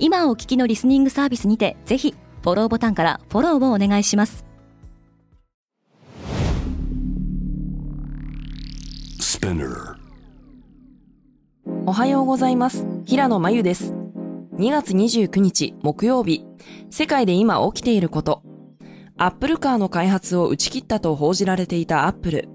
今お聞きのリスニングサービスにてぜひフォローボタンからフォローをお願いします。おはようございます。平野真由です。2月29日木曜日。世界で今起きていること。アップルカーの開発を打ち切ったと報じられていたアップル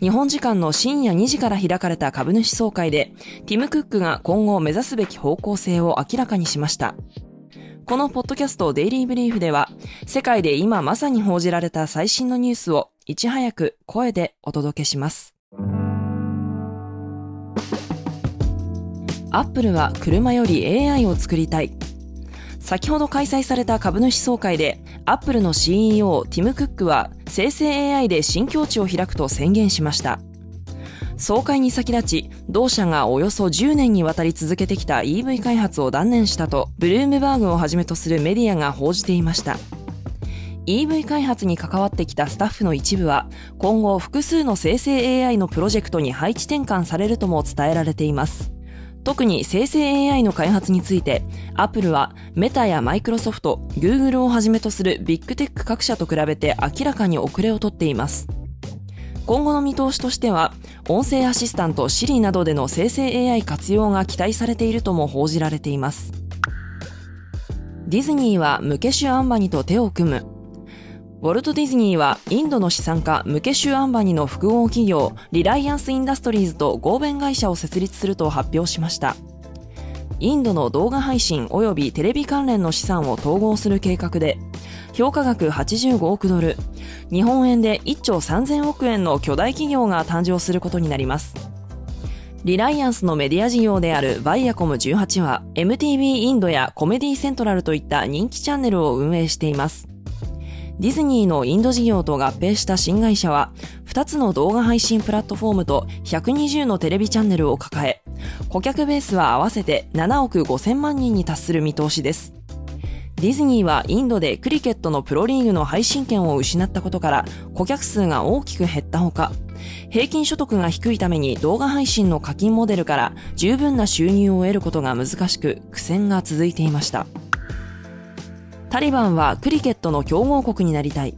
日本時間の深夜2時から開かれた株主総会で、ティム・クックが今後目指すべき方向性を明らかにしました。このポッドキャストデイリーブリーフでは、世界で今まさに報じられた最新のニュースをいち早く声でお届けします。アップルは車より AI を作りたい。先ほど開催された株主総会で、アップルの CEO ティム・クックは生成 AI で新境地を開くと宣言しました。総会に先立ち、同社がおよそ10年にわたり続けてきた EV 開発を断念したと、ブルームバーグをはじめとするメディアが報じていました。EV 開発に関わってきたスタッフの一部は、今後複数の生成 AI のプロジェクトに配置転換されるとも伝えられています。特に生成 AI の開発について、アップルはメタやマイクロソフト、グーグルをはじめとするビッグテック各社と比べて明らかに遅れをとっています。今後の見通しとしては、音声アシスタント Siri などでの生成 AI 活用が期待されているとも報じられています。ディズニーはムケシュ・アンバニと手を組む。ウォルト・ディズニーはインドの資産家ムケシュ・アンバニの複合企業リライアンス・インダストリーズと合弁会社を設立すると発表しました。インドの動画配信及びテレビ関連の資産を統合する計画で評価額85億ドル日本円で1兆3000億円の巨大企業が誕生することになります。リライアンスのメディア事業であるバイアコム18は MTV インドやコメディセントラルといった人気チャンネルを運営しています。ディズニーのインド事業と合併した新会社は、2つの動画配信プラットフォームと120のテレビチャンネルを抱え、顧客ベースは合わせて7億5000万人に達する見通しです。ディズニーはインドでクリケットのプロリーグの配信権を失ったことから顧客数が大きく減ったほか、平均所得が低いために動画配信の課金モデルから十分な収入を得ることが難しく苦戦が続いていました。タリバンはクリケットの強豪国になりたい。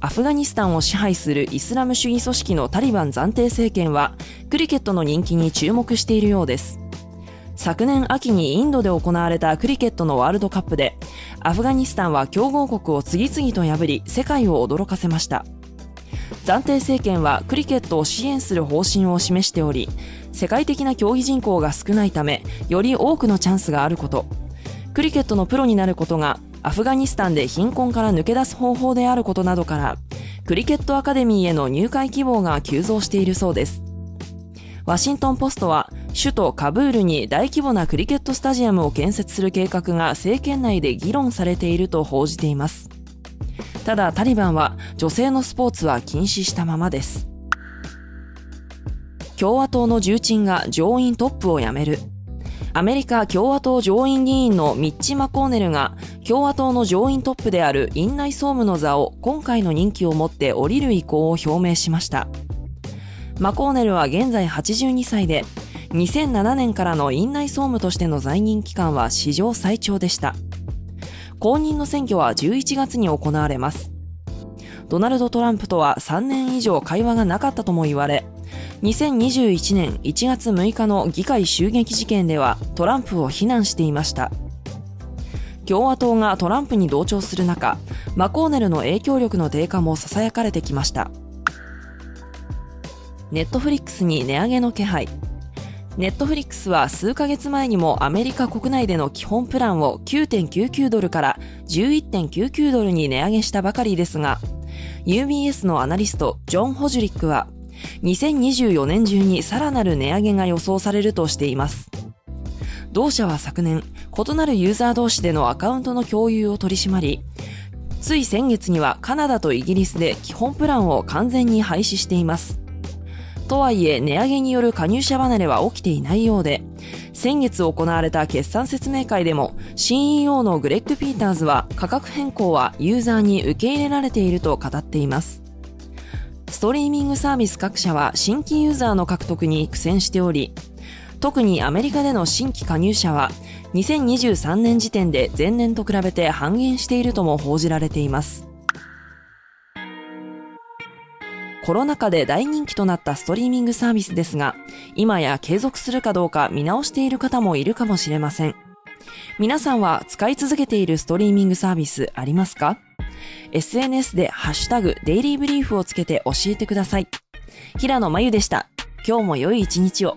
アフガニスタンを支配するイスラム主義組織のタリバン暫定政権は、クリケットの人気に注目しているようです。昨年秋にインドで行われたクリケットのワールドカップで、アフガニスタンは強豪国を次々と破り、世界を驚かせました。暫定政権はクリケットを支援する方針を示しており、世界的な競技人口が少ないため、より多くのチャンスがあること、クリケットのプロになることがアフガニスタンで貧困から抜け出す方法であることなどからクリケットアカデミーへの入会希望が急増しているそうです。ワシントンポストは首都カブールに大規模なクリケットスタジアムを建設する計画が政権内で議論されていると報じています。ただタリバンは女性のスポーツは禁止したままです。共和党の重鎮が上院トップを辞める。アメリカ共和党上院議員のミッチ・マコーネルが共和党の上院トップである院内総務の座を今回の任期をもって降りる意向を表明しました。マコーネルは現在82歳で、2007年からの院内総務としての在任期間は史上最長でした。後任の選挙は11月に行われます。ドナルド・トランプとは3年以上会話がなかったとも言われ、2021年1月6日の議会襲撃事件ではトランプを非難していました。共和党がトランプに同調する中、マコーネルの影響力の低下も囁かれてきました。ネットフリックスに値上げの気配。ネットフリックスは数ヶ月前にもアメリカ国内での基本プランを9.99ドルから11.99ドルに値上げしたばかりですが、UBS のアナリストジョン・ホジュリックは2024年中にさらなる値上げが予想されるとしています。同社は昨年、異なるユーザー同士でのアカウントの共有を取り締まり、つい先月にはカナダとイギリスで基本プランを完全に廃止しています。とはいえ値上げによる加入者離れは起きていないようで、先月行われた決算説明会でも CEO のグレッグ・ピーターズは価格変更はユーザーに受け入れられていると語っています。ストリーミングサービス各社は新規ユーザーの獲得に苦戦しており、特にアメリカでの新規加入者は2023年時点で前年と比べて半減しているとも報じられています。コロナ禍で大人気となったストリーミングサービスですが、今や継続するかどうか見直している方もいるかもしれません。皆さんは使い続けているストリーミングサービスありますか ?SNS でハッシュタグデイリーブリーフをつけて教えてください。平野真由でした。今日も良い一日を。